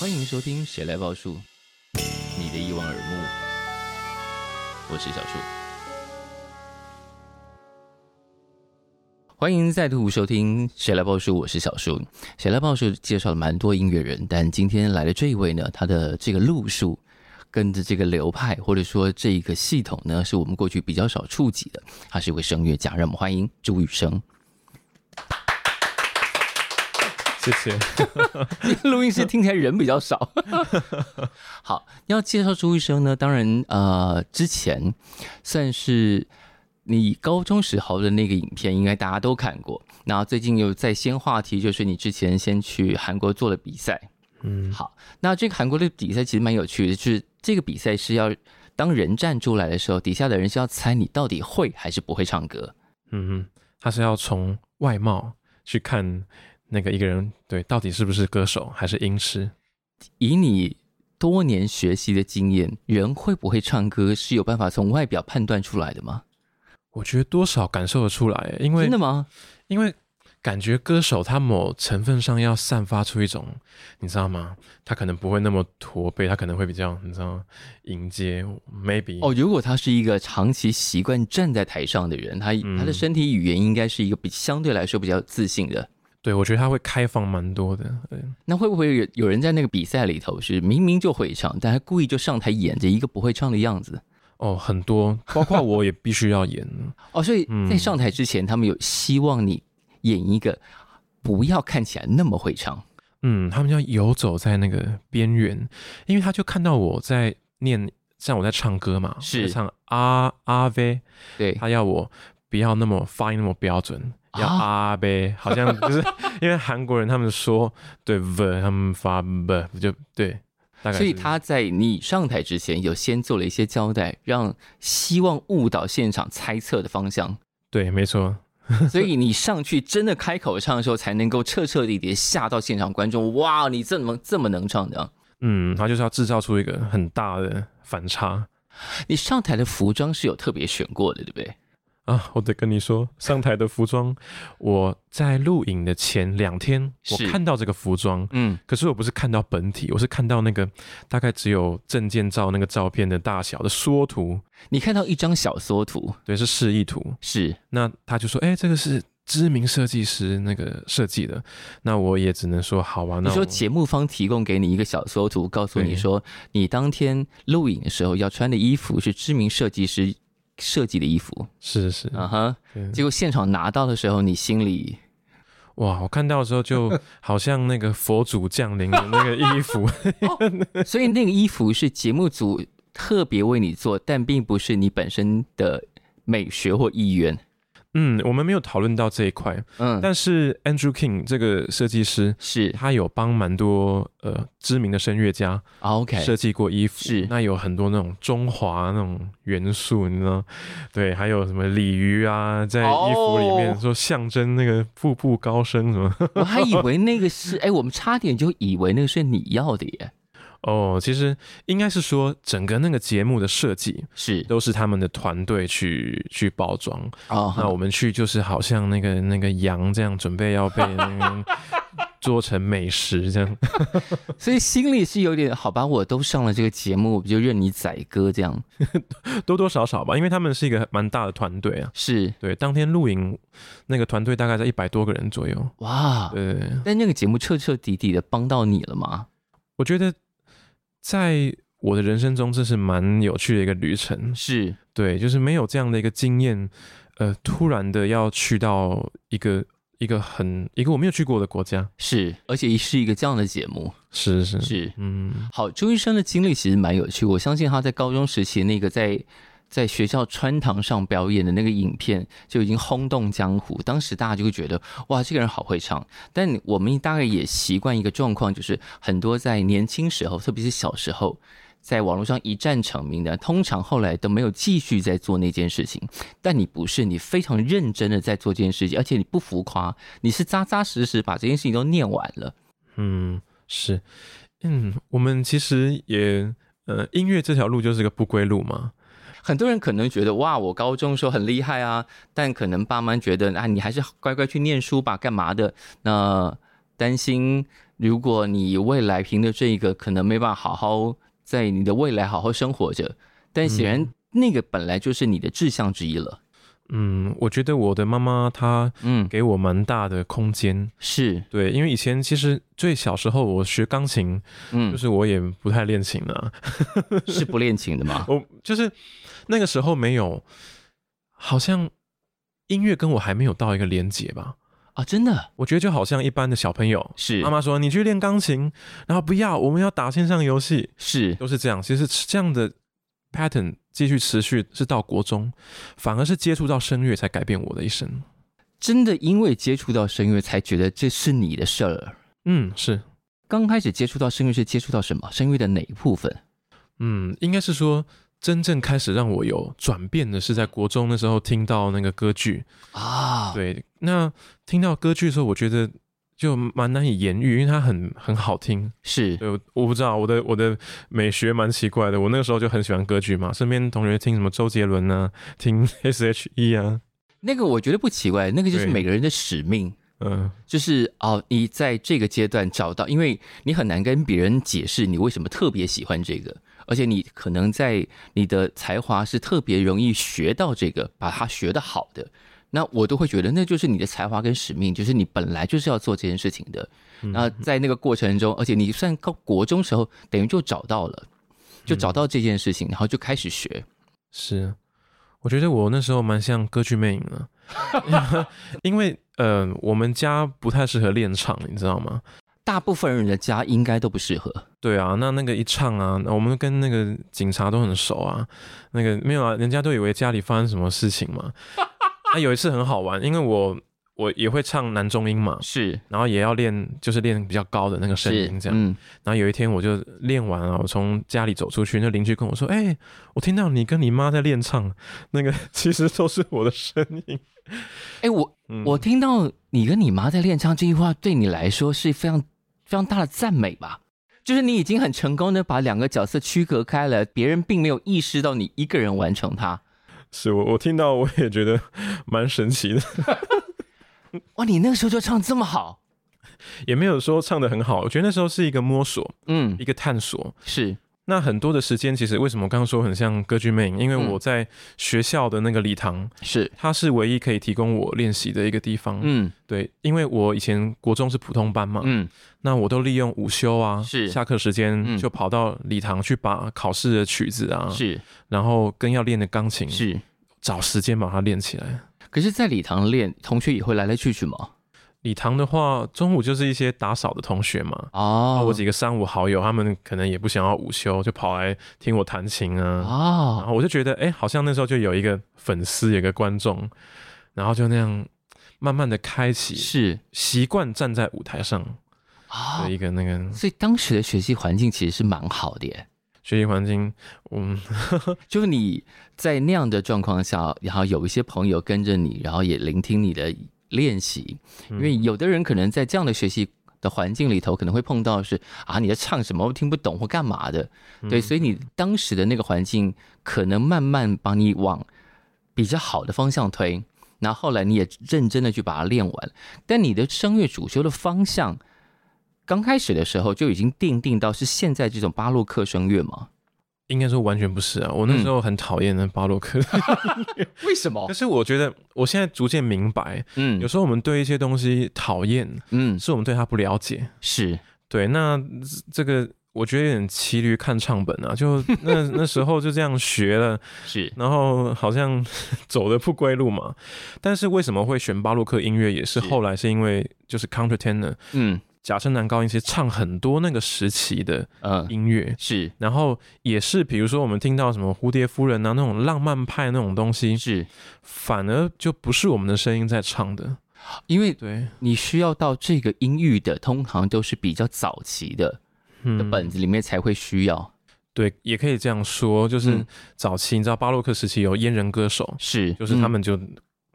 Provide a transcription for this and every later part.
欢迎收听《谁来报数》，你的一望而目，我是小树。欢迎再度收听《谁来报数》，我是小树。《谁来报数》介绍了蛮多音乐人，但今天来的这一位呢，他的这个路数跟着这个流派，或者说这一个系统呢，是我们过去比较少触及的。他是一位声乐家，让我们欢迎朱雨生。谢谢。录音室听起来人比较少。好，要介绍朱雨生呢，当然呃，之前算是你高中时候的那个影片，应该大家都看过。然后最近又在掀话题，就是你之前先去韩国做了比赛。嗯，好，那这个韩国的比赛其实蛮有趣的，就是这个比赛是要当人站出来的时候，底下的人是要猜你到底会还是不会唱歌。嗯哼，他是要从外貌去看。那个一个人对，到底是不是歌手还是音痴？以你多年学习的经验，人会不会唱歌是有办法从外表判断出来的吗？我觉得多少感受得出来，因为真的吗？因为感觉歌手他某成分上要散发出一种，你知道吗？他可能不会那么驼背，他可能会比较，你知道吗？迎接 maybe 哦，如果他是一个长期习惯站在台上的人，他、嗯、他的身体语言应该是一个比相对来说比较自信的。对，我觉得他会开放蛮多的。对，那会不会有有人在那个比赛里头是明明就会唱，但他故意就上台演着一个不会唱的样子？哦，很多，包括我也必须要演。哦，所以在上台之前，嗯，他们有希望你演一个不要看起来那么会唱。嗯，他们要游走在那个边缘，因为他就看到我在念，像我在唱歌嘛，是唱阿阿呗对，他要我不要那么发音那么标准。要阿呗，好像就是 因为韩国人他们说对 v，他们发 b 就对，大概。所以他在你上台之前有先做了一些交代，让希望误导现场猜测的方向。对，没错。所以你上去真的开口唱的时候，才能够彻彻底底吓到现场观众。哇，你这么这么能唱的？嗯，他就是要制造出一个很大的反差。你上台的服装是有特别选过的，对不对？啊，我得跟你说，上台的服装，我在录影的前两天，我看到这个服装，嗯，可是我不是看到本体，我是看到那个大概只有证件照那个照片的大小的缩图。你看到一张小缩图，对，是示意图，是。那他就说，哎、欸，这个是知名设计师那个设计的。那我也只能说，好吧。那你说节目方提供给你一个小缩图，告诉你说，你当天录影的时候要穿的衣服是知名设计师设计的衣服。是是，啊哈，结果现场拿到的时候，你心里哇，我看到的时候就 好像那个佛祖降临的那个衣服，哦，所以那个衣服是节目组特别为你做，但并不是你本身的美学或意愿。嗯，我们没有讨论到这一块。嗯，但是 Andrew King 这个设计师是，他有帮蛮多呃知名的声乐家 OK 设计过衣服，是那有很多那种中华那种元素，你知道？对，还有什么鲤鱼啊，在衣服里面说象征那个步步高升什么？我还以为那个是，哎，我们差点就以为那个是你要的耶。哦，其实应该是说，整个那个节目的设计是都是他们的团队去去包装。哦，那我们去就是好像那个那个羊这样准备要被那 个做成美食这样，所以心里是有点好吧。我都上了这个节目，我就任你宰割这样，多多少少吧。因为他们是一个蛮大的团队啊，是对。当天录影那个团队大概在一百多个人左右。哇，对。但那个节目彻彻底底的帮到你了吗？我觉得。在我的人生中，这是蛮有趣的一个旅程。是。对，就是没有这样的一个经验，呃，突然的要去到一个一个很一个我没有去过的国家，是，而且是一个这样的节目，是是。是，嗯，好，周医生的经历其实蛮有趣，我相信他在高中时期那个在。在学校穿堂上表演的那个影片就已经轰动江湖，当时大家就会觉得哇，这个人好会唱。但我们大概也习惯一个状况，就是很多在年轻时候，特别是小时候，在网络上一战成名的，通常后来都没有继续在做那件事情。但你不是，你非常认真的在做这件事情，而且你不浮夸，你是扎扎实实把这件事情都念完了。嗯，是，嗯，我们其实也，呃，音乐这条路就是个不归路嘛。很多人可能觉得哇，我高中的时候很厉害啊，但可能爸妈觉得啊，你还是乖乖去念书吧，干嘛的？那担心如果你未来凭着这个，可能没办法好好在你的未来好好生活着。但显然那个本来就是你的志向之一了。嗯，我觉得我的妈妈她嗯给我蛮大的空间，是对，因为以前其实最小时候我学钢琴，嗯，就是我也不太练琴了，是不练琴的吗？我就是那个时候没有，好像音乐跟我还没有到一个连结吧？啊，真的，我觉得就好像一般的小朋友，是妈妈说你去练钢琴，然后不要，我们要打线上游戏，是都是这样，其实这样的 pattern。继续持续是到国中，反而是接触到声乐才改变我的一生。真的因为接触到声乐，才觉得这是你的事儿。嗯，是。刚开始接触到声乐是接触到什么？声乐的哪一部分？嗯，应该是说真正开始让我有转变的是在国中的时候听到那个歌剧啊。对，那听到歌剧的时候，我觉得。就蛮难以言喻，因为它很很好听。是，对，我不知道我的我的美学蛮奇怪的。我那个时候就很喜欢歌剧嘛，身边同学听什么周杰伦啊，听 S.H.E 啊，那个我觉得不奇怪，那个就是每个人的使命。嗯，就是哦，你在这个阶段找到，因为你很难跟别人解释你为什么特别喜欢这个，而且你可能在你的才华是特别容易学到这个，把它学得好的。那我都会觉得，那就是你的才华跟使命，就是你本来就是要做这件事情的。那在那个过程中，而且你算高国中时候，等于就找到了，就找到这件事情，然后就开始学。是，我觉得我那时候蛮像歌剧魅影的，因为呃，我们家不太适合练唱，你知道吗？大部分人的家应该都不适合。对啊，那那个一唱啊，我们跟那个警察都很熟啊，那个没有啊，人家都以为家里发生什么事情嘛。那、啊、有一次很好玩，因为我我也会唱男中音嘛，是，然后也要练，就是练比较高的那个声音这样。嗯，然后有一天我就练完了，我从家里走出去，那邻居跟我说：“哎、欸，我听到你跟你妈在练唱，那个 其实都是我的声音。”哎，我、嗯、我听到你跟你妈在练唱这句话，对你来说是非常非常大的赞美吧？就是你已经很成功的把两个角色区隔开了，别人并没有意识到你一个人完成它。是我，我听到我也觉得蛮神奇的。哇，你那个时候就唱这么好，也没有说唱的很好。我觉得那时候是一个摸索，嗯，一个探索。是。那很多的时间，其实为什么我刚刚说很像歌剧魅影？因为我在学校的那个礼堂，是它是唯一可以提供我练习的一个地方。嗯，对，因为我以前国中是普通班嘛，嗯，那我都利用午休啊，是下课时间就跑到礼堂去把考试的曲子啊，是，然后跟要练的钢琴是找时间把它练起来。可是，在礼堂练，同学也会来来去去吗？礼堂的话，中午就是一些打扫的同学嘛。哦，我几个三五好友，他们可能也不想要午休，就跑来听我弹琴啊。哦，然后我就觉得，哎、欸，好像那时候就有一个粉丝，有一个观众，然后就那样慢慢的开启，是习惯站在舞台上的一个那个。哦、所以当时的学习环境其实是蛮好的耶。学习环境，嗯，就是你在那样的状况下，然后有一些朋友跟着你，然后也聆听你的。练习，因为有的人可能在这样的学习的环境里头，可能会碰到是啊，你在唱什么我听不懂或干嘛的，对，所以你当时的那个环境可能慢慢把你往比较好的方向推，那后来你也认真的去把它练完，但你的声乐主修的方向刚开始的时候就已经定定到是现在这种巴洛克声乐吗？应该说完全不是啊！我那时候很讨厌那巴洛克，为什么？可是我觉得我现在逐渐明白，嗯，有时候我们对一些东西讨厌，嗯，是我们对它不了解，是对。那这个我觉得有点骑驴看唱本啊，就那 那时候就这样学了，是，然后好像走的不归路嘛。但是为什么会选巴洛克音乐？也是后来是因为就是 countertenor，嗯。假声男高音其实唱很多那个时期的音乐，嗯，是，然后也是比如说我们听到什么蝴蝶夫人啊那种浪漫派那种东西，是，反而就不是我们的声音在唱的，因为对。你需要到这个音域的，通常都是比较早期的嗯。的本子里面才会需要，嗯，对，也可以这样说，就是早期你知道巴洛克时期有阉人歌手，是，就是他们就。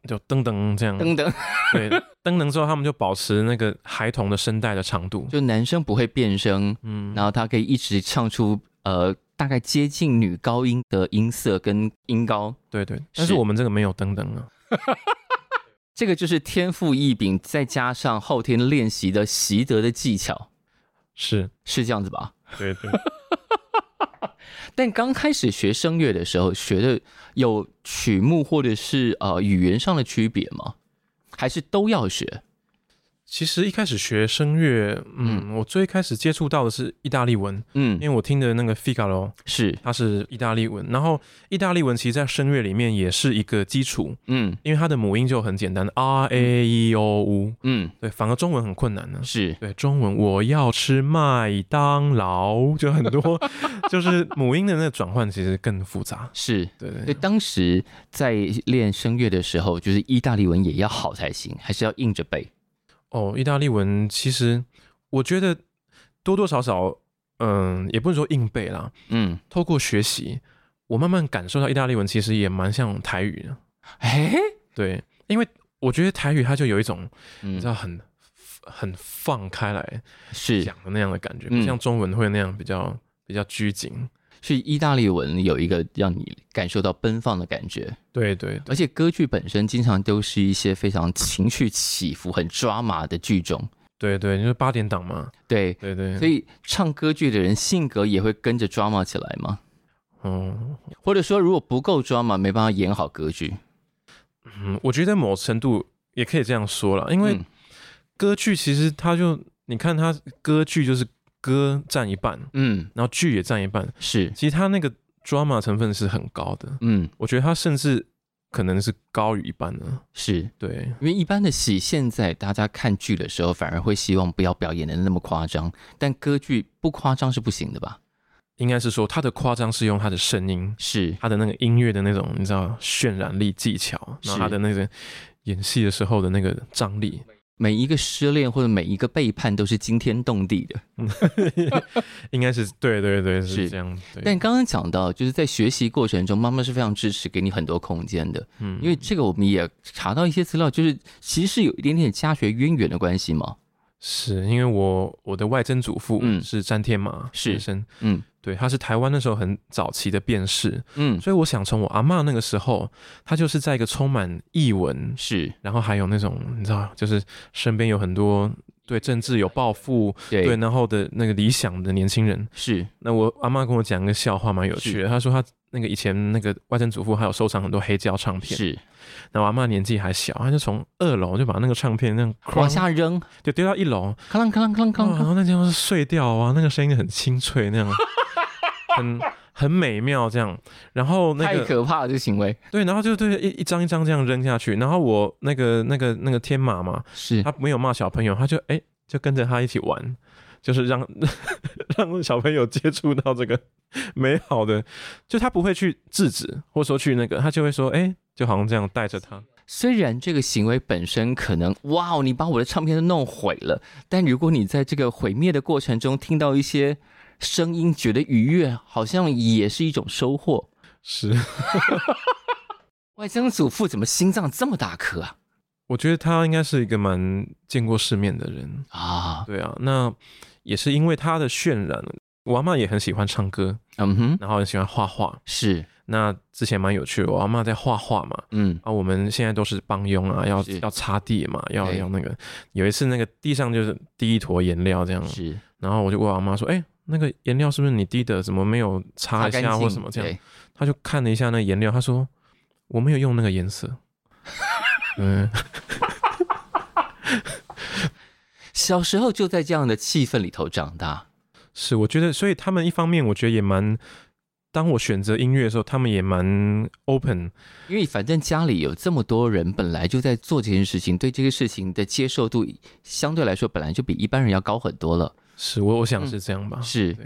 嗯就噔噔这样，噔噔，对，噔噔之后，他们就保持那个孩童的声带的长度，就男生不会变声，嗯，然后他可以一直唱出呃大概接近女高音的音色跟音高。对对，但是我们这个没有噔噔啊。这个就是天赋异禀，再加上后天练习的习得的技巧，是是这样子吧？对对。但刚开始学声乐的时候，学的有曲目或者是呃语言上的区别吗？还是都要学？其实一开始学声乐，嗯，嗯。我最开始接触到的是意大利文，嗯，因为我听的那个 Figaro 是。它是意大利文，然后意大利文其实在声乐里面也是一个基础，嗯，因为它的母音就很简单，R A E O U，嗯，对，反而中文很困难呢，是。对中文我要吃麦当劳，就很多 就是母音的那个转换其实更复杂，是。对对，所以当时在练声乐的时候，就是意大利文也要好才行，还是要硬着背。哦，意大利文其实我觉得多多少少，嗯，也不是说硬背啦，嗯，透过学习，我慢慢感受到意大利文其实也蛮像台语的。哎、欸，对，因为我觉得台语它就有一种，你知道很，很很放开来是讲的那样的感觉，不像中文会那样比较比较拘谨。是意大利文有一个让你感受到奔放的感觉，对，对对，而且歌剧本身经常都是一些非常情绪起伏、很抓马的剧种，对对，就是八点档嘛，对对对，所以唱歌剧的人性格也会跟着抓马起来吗？嗯，或者说如果不够抓马，没办法演好歌剧。嗯，我觉得某程度也可以这样说了，因为歌剧其实它就你看它歌剧就是。歌占一半，嗯，然后剧也占一半，是，其实他那个 drama 成分是很高的，嗯，我觉得他甚至可能是高于一半的，是。对，因为一般的戏现在大家看剧的时候反而会希望不要表演的那么夸张，但歌剧不夸张是不行的吧？应该是说他的夸张是用他的声音，是。他的那个音乐的那种你知道渲染力技巧，然后他的那个演戏的时候的那个张力。每一个失恋或者每一个背叛都是惊天动地的，应该是对对对是这样。但刚刚讲到，就是在学习过程中，妈妈是非常支持，给你很多空间的。嗯，因为这个我们也查到一些资料，就是其实是有一点点家学渊源的关系嘛。是因为我我的外曾祖父是詹天马先生，嗯。对，他是台湾那时候很早期的辩士，嗯，所以我想从我阿嬷那个时候，他就是在一个充满译文，是，然后还有那种你知道，就是身边有很多对政治有抱负，对，对，然后的那个理想的年轻人，是。那我阿妈跟我讲一个笑话，蛮有趣的。他说他那个以前那个外曾祖父还有收藏很多黑胶唱片，是。那我阿妈年纪还小，他就从二楼就把那个唱片那样往下扔，就丢到一楼，哐啷哐啷哐啷，然后那地方是碎掉啊，那个声音很清脆那样。很很美妙，这样，然后那个太可怕了，这个行为。对，然后就对一一张一张这样扔下去，然后我那个那个那个天马嘛，是他没有骂小朋友，他就哎就跟着他一起玩，就是让 让小朋友接触到这个美好的，就他不会去制止，或者说去那个，他就会说哎，就好像这样带着他。虽然这个行为本身可能哇，你把我的唱片都弄毁了，但如果你在这个毁灭的过程中听到一些。声音觉得愉悦，好像也是一种收获。是，外曾祖父怎么心脏这么大颗啊？我觉得他应该是一个蛮见过世面的人啊。对啊，那也是因为他的渲染。我阿妈也很喜欢唱歌，嗯哼，然后很喜欢画画。是，那之前蛮有趣的，我阿妈在画画嘛，嗯，啊，我们现在都是帮佣啊，要要擦地嘛，要要那个。有一次那个地上就是滴一坨颜料这样，是，然后我就问我阿妈说，哎。那个颜料是不是你滴的？怎么没有擦一下或什么这样？他就看了一下那颜料，他说：“我没有用那个颜色。”嗯，小时候就在这样的气氛里头长大。是，我觉得，所以他们一方面我觉得也蛮，当我选择音乐的时候，他们也蛮 open，因为反正家里有这么多人，本来就在做这件事情，对这个事情的接受度相对来说本来就比一般人要高很多了。是我，我想是这样吧。嗯、是，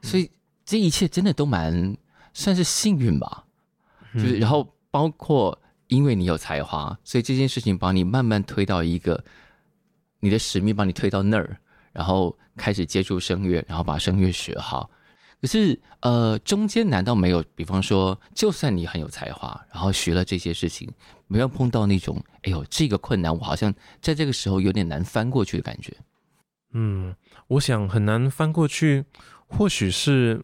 所以这一切真的都蛮算是幸运吧。嗯、就是，然后包括因为你有才华，所以这件事情把你慢慢推到一个你的使命，把你推到那儿，然后开始接触声乐，然后把声乐学好。可是，呃，中间难道没有？比方说，就算你很有才华，然后学了这些事情，没有碰到那种，哎呦，这个困难，我好像在这个时候有点难翻过去的感觉。嗯，我想很难翻过去，或许是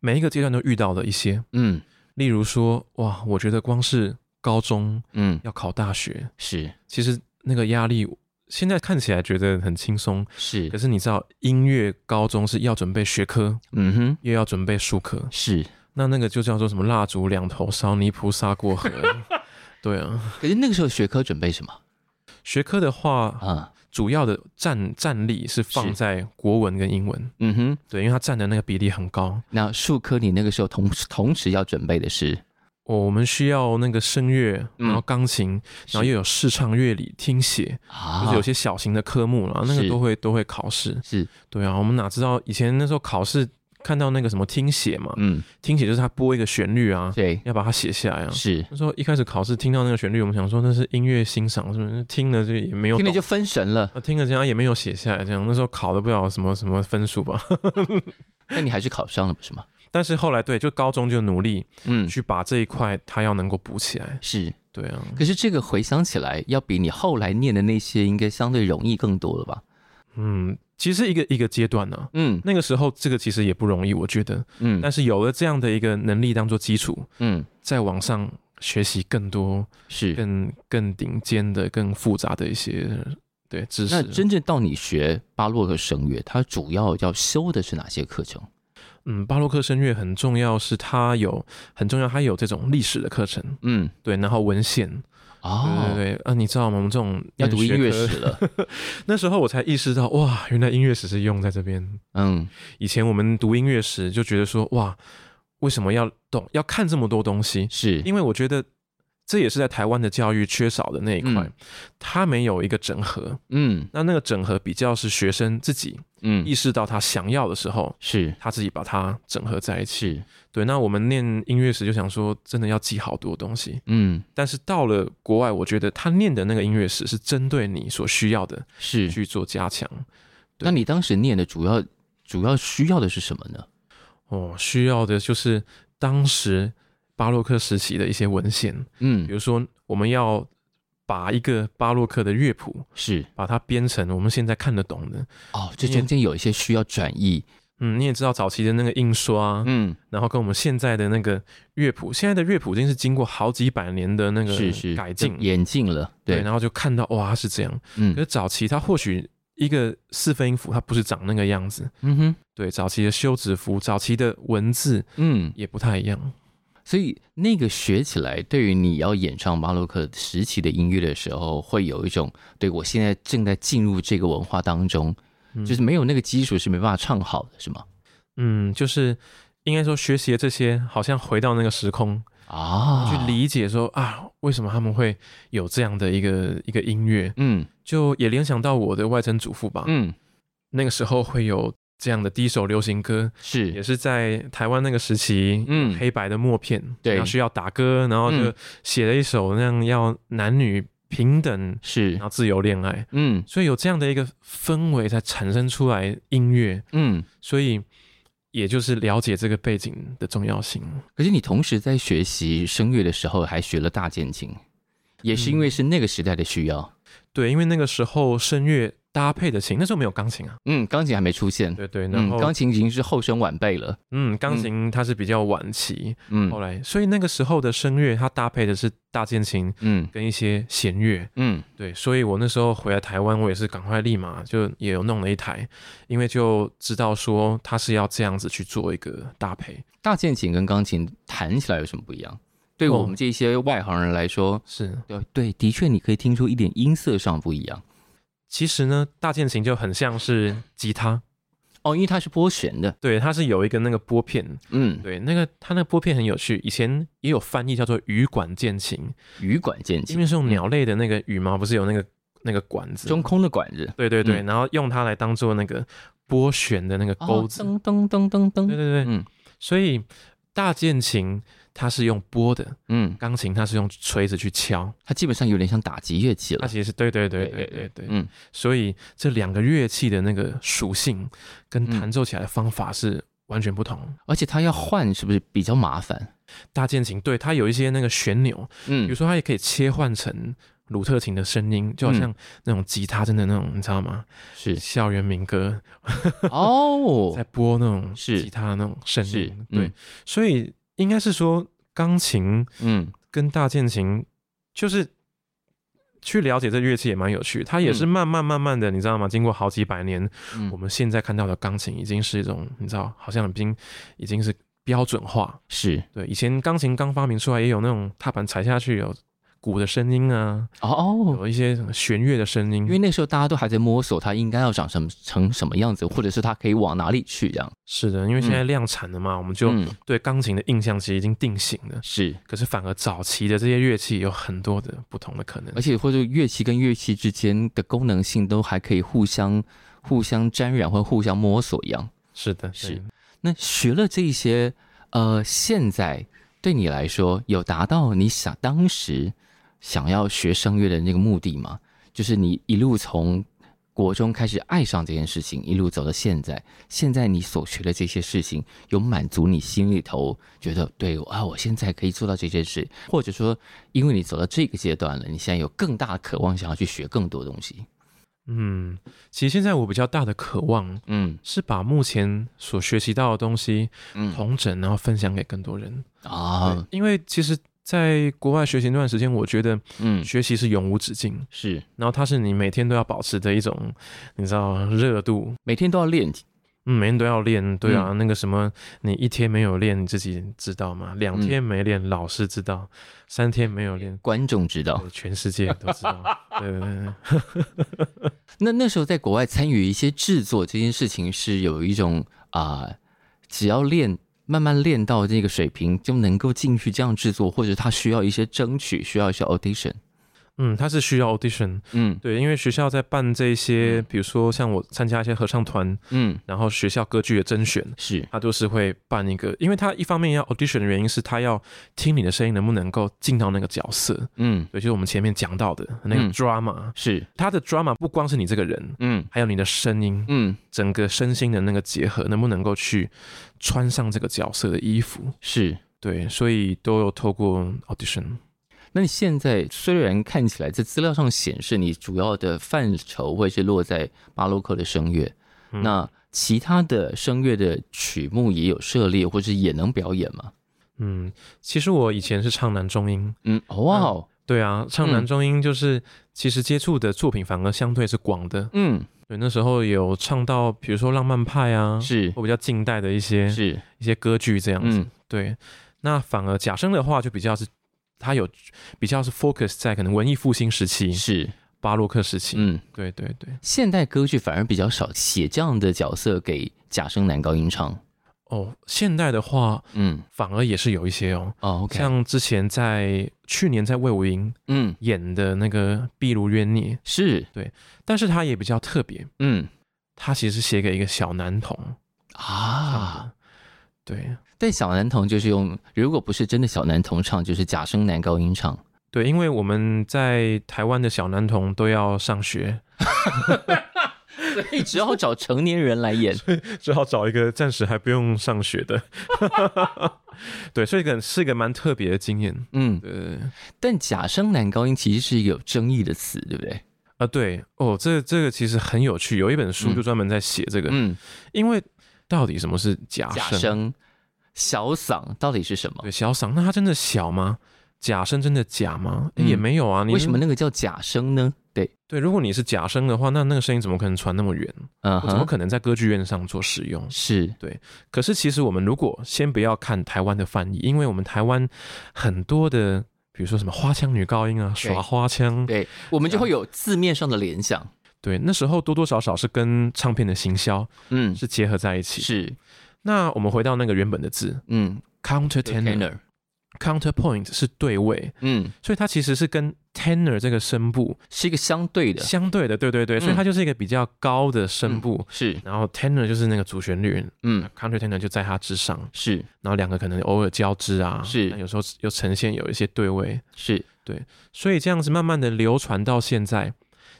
每一个阶段都遇到的一些，嗯，例如说，哇，我觉得光是高中，嗯，要考大学是，其实那个压力现在看起来觉得很轻松，是，可是你知道，音乐高中是要准备学科，嗯哼，又要准备术科，是，那那个就叫做什么蜡烛两头烧，泥菩萨过河，对啊。可是那个时候学科准备什么？学科的话，啊。主要的战战力是放在国文跟英文，嗯哼，对，因为它占的那个比例很高。那数科你那个时候同同时要准备的是，哦，我们需要那个声乐，然后钢琴，嗯、然后又有视唱、乐理、听写，啊、就是有些小型的科目了，那个都会都会考试。是，对啊，我们哪知道以前那时候考试。看到那个什么听写嘛，嗯，听写就是他播一个旋律啊，对，要把它写下来啊。是那时候一开始考试听到那个旋律，我们想说那是音乐欣赏，是不是？听了就也没有，听了就分神了。听了这样也没有写下来，这样那时候考的不了什么什么分数吧。那你还是考上了不是吗？但是后来对，就高中就努力，嗯，去把这一块他要能够补起来。是对啊。可是这个回想起来，要比你后来念的那些应该相对容易更多了吧？嗯。其实一个一个阶段呢、啊，嗯，那个时候这个其实也不容易，我觉得，嗯，但是有了这样的一个能力当做基础，嗯，在往上学习更多是。更更顶尖的、更复杂的一些对知识。那真正到你学巴洛克声乐，它主要要修的是哪些课程？嗯，巴洛克声乐很重要，是它有很重要，它有这种历史的课程，嗯，对，然后文献。哦，对对对，啊，你知道吗？我们这种要读音乐史了，那时候我才意识到，哇，原来音乐史是用在这边。嗯，以前我们读音乐史就觉得说，哇，为什么要懂，要看这么多东西？是因为我觉得。这也是在台湾的教育缺少的那一块，他、嗯、没有一个整合，嗯，那那个整合比较是学生自己，嗯，意识到他想要的时候，是。他自己把它整合在一起，对。那我们念音乐史就想说，真的要记好多东西，嗯，但是到了国外，我觉得他念的那个音乐史是针对你所需要的，是。去做加强。那你当时念的主要主要需要的是什么呢？哦，需要的就是当时。巴洛克时期的一些文献，嗯，比如说我们要把一个巴洛克的乐谱是。把它编成我们现在看得懂的。哦，这中间有一些需要转译，嗯，你也知道早期的那个印刷，嗯，然后跟我们现在的那个乐谱，现在的乐谱已经是经过好几百年的那个改进。演进了，对，对，然后就看到哇是这样，嗯，可是早期它或许一个四分音符它不是长那个样子，嗯哼，对，早期的休止符，早期的文字，嗯，也不太一样。所以那个学起来，对于你要演唱巴洛克时期的音乐的时候，会有一种对我现在正在进入这个文化当中，嗯、就是没有那个基础是没办法唱好的，是吗？嗯，就是应该说学习这些，好像回到那个时空啊，去理解说啊，为什么他们会有这样的一个一个音乐？嗯，就也联想到我的外曾祖父吧。嗯，那个时候会有。这样的第一首流行歌是。也是在台湾那个时期，嗯，黑白的默片，对，然后需要打歌，然后就写了一首那样要男女平等是，然后自由恋爱，嗯，所以有这样的一个氛围才产生出来音乐，嗯，所以也就是了解这个背景的重要性。可是你同时在学习声乐的时候，还学了大键琴，也是因为是那个时代的需要，嗯、对，因为那个时候声乐。搭配的琴，那时候没有钢琴啊。嗯，钢琴还没出现。对对，然后钢琴已经是后生晚辈了。嗯，钢琴它是比较晚期。嗯，后来，所以那个时候的声乐，它搭配的是大键琴，嗯，跟一些弦乐。嗯，对，所以我那时候回来台湾，我也是赶快立马就也有弄了一台，因为就知道说它是要这样子去做一个搭配。大键琴跟钢琴弹起来有什么不一样？对我们这些外行人来说，是。对对，的确你可以听出一点音色上不一样。其实呢，大键琴就很像是吉他。哦，因为它是拨弦的，对，它是有一个那个拨片，嗯，对，那个它那个拨片很有趣，以前也有翻译叫做羽管键琴，羽管键琴，因为是用鸟类的那个羽毛，不是有那个那个管子，中空的管子，对对对，嗯、然后用它来当做那个拨弦的那个钩子，噔噔噔噔噔，对对对，嗯，所以大键琴。它是用拨的，嗯，钢琴它是用锤子去敲，它基本上有点像打击乐器了。它其实是对对对对对对，嗯，所以这两个乐器的那个属性跟弹奏起来的方法是完全不同，而且它要换是不是比较麻烦？大键琴对它有一些那个旋钮，嗯，比如说它也可以切换成鲁特琴的声音，就好像那种吉他真的那种，你知道吗？是。校园民歌。哦，在播那种吉他那种声音，对，所以应该是说钢琴，嗯，跟大键琴就是。去了解这乐器也蛮有趣，它也是慢慢慢慢的，嗯、你知道吗？经过好几百年，嗯、我们现在看到的钢琴已经是一种，你知道，好像已经已经是标准化。是对，以前钢琴刚发明出来，也有那种踏板踩下去有。鼓的声音啊，哦，有一些弦乐的声音，因为那时候大家都还在摸索它应该要长什么成什么样子，或者是它可以往哪里去这样。是的，因为现在量产了嘛，嗯、我们就对钢琴的印象其实已经定型了。是，可是反而早期的这些乐器有很多的不同的可能，而且或者乐器跟乐器之间的功能性都还可以互相互相沾染或互相摸索一样。是的，是。那学了这些，呃，现在对你来说有达到你想当时。想要学声乐的那个目的吗？就是你一路从国中开始爱上这件事情，一路走到现在。现在你所学的这些事情，有满足你心里头觉得对啊，我现在可以做到这件事，或者说，因为你走到这个阶段了，你现在有更大的渴望，想要去学更多东西。嗯，其实现在我比较大的渴望，嗯，是把目前所学习到的东西，嗯，统整然后分享给更多人啊，因为其实。在国外学习那段时间，我觉得，嗯，学习是永无止境，是。然后它是你每天都要保持的一种，你知道热度，每天都要练，嗯，每天都要练，对啊，嗯、那个什么，你一天没有练，你自己知道吗？两天没练，嗯、老师知道；三天没有练，观众知道，全世界都知道。对 对对。那那时候在国外参与一些制作这件事情，是有一种啊、呃，只要练。慢慢练到这个水平，就能够进去这样制作，或者他需要一些争取，需要一些 audition。嗯，他是需要 audition，嗯，对，因为学校在办这些，比如说像我参加一些合唱团，嗯，然后学校歌剧的甄选，是，他都是会办一个，因为他一方面要 audition 的原因是他要听你的声音能不能够进到那个角色，嗯，对，就是我们前面讲到的那个 drama，是，他的 drama 不光是你这个人，嗯，还有你的声音，嗯，整个身心的那个结合，能不能够去穿上这个角色的衣服，是。对，所以都有透过 audition。那你现在虽然看起来在资料上显示你主要的范畴会是落在巴洛克的声乐，嗯、那其他的声乐的曲目也有涉猎或是也能表演吗？嗯，其实我以前是唱男中音，嗯，哇哦、嗯，对啊，唱男中音就是其实接触的作品反而相对是广的，嗯，对，那时候有唱到比如说浪漫派啊，是。或比较近代的一些是。一些歌剧这样子，嗯、对，那反而假声的话就比较是。他有比较是 focus 在可能文艺复兴时期，是。巴洛克时期，嗯，对对对。现代歌剧反而比较少写这样的角色给假声男高音唱。哦，现代的话，嗯，反而也是有一些哦。哦，okay、像之前在去年在魏武营，嗯，演的那个壁如冤孽，是。对，但是他也比较特别，嗯，他其实是写给一个小男童啊，对。但小男童就是用，如果不是真的小男童唱，就是假声男高音唱。对，因为我们在台湾的小男童都要上学，所以只好找成年人来演，只好找一个暂时还不用上学的。对，所以个是一个蛮特别的经验。嗯，对。但假声男高音其实是一个有争议的词，对不对？啊，对哦，这个、这个其实很有趣，有一本书就专门在写这个。嗯，因为到底什么是假声？小嗓到底是什么？对，小嗓，那它真的小吗？假声真的假吗？嗯、也没有啊。你为什么那个叫假声呢？对对，如果你是假声的话，那那个声音怎么可能传那么远？嗯、uh，huh、怎么可能在歌剧院上做使用？是对。可是其实我们如果先不要看台湾的翻译，因为我们台湾很多的，比如说什么花腔女高音啊，耍花腔，对，我们就会有字面上的联想。对，那时候多多少少是跟唱片的行销，嗯，是结合在一起。是。那我们回到那个原本的字，嗯，counter tenor，counterpoint 是对位，嗯，所以它其实是跟 tenor 这个声部是一个相对的，相对的，对对对，所以它就是一个比较高的声部，是，然后 tenor 就是那个主旋律，嗯，counter tenor 就在它之上，是，然后两个可能偶尔交织啊，是，有时候又呈现有一些对位，是。对，所以这样子慢慢的流传到现在，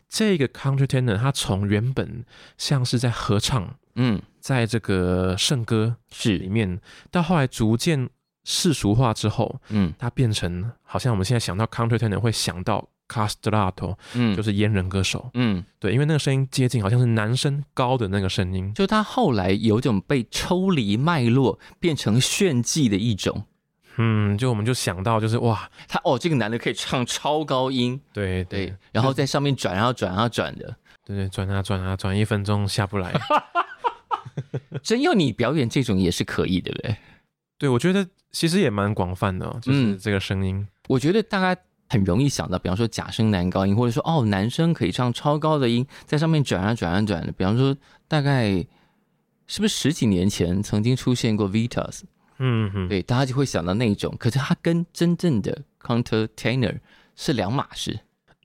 这个 counter tenor 它从原本像是在合唱。嗯，在这个圣歌是。里面，到后来逐渐世俗化之后，嗯，它变成好像我们现在想到 countertenor 会想到 castrato，嗯，就是阉人歌手，嗯，对，因为那个声音接近，好像是男生高的那个声音，就他后来有种被抽离脉络，变成炫技的一种，嗯，就我们就想到就是哇，他哦，这个男的可以唱超高音，对对，对，然后在上面转啊转啊转的，对对，转啊转啊转，一分钟下不来，真要你表演这种也是可以，对不对？对，我觉得其实也蛮广泛的，就是这个声音，嗯，我觉得大家。很容易想到，比方说假声男高音，或者说哦，男生可以唱超高的音，在上面转啊转啊转的。比方说，大概是不是十几年前曾经出现过 Vitas？嗯哼，对，大家就会想到那种。可是它跟真正的 countertenor 是两码事。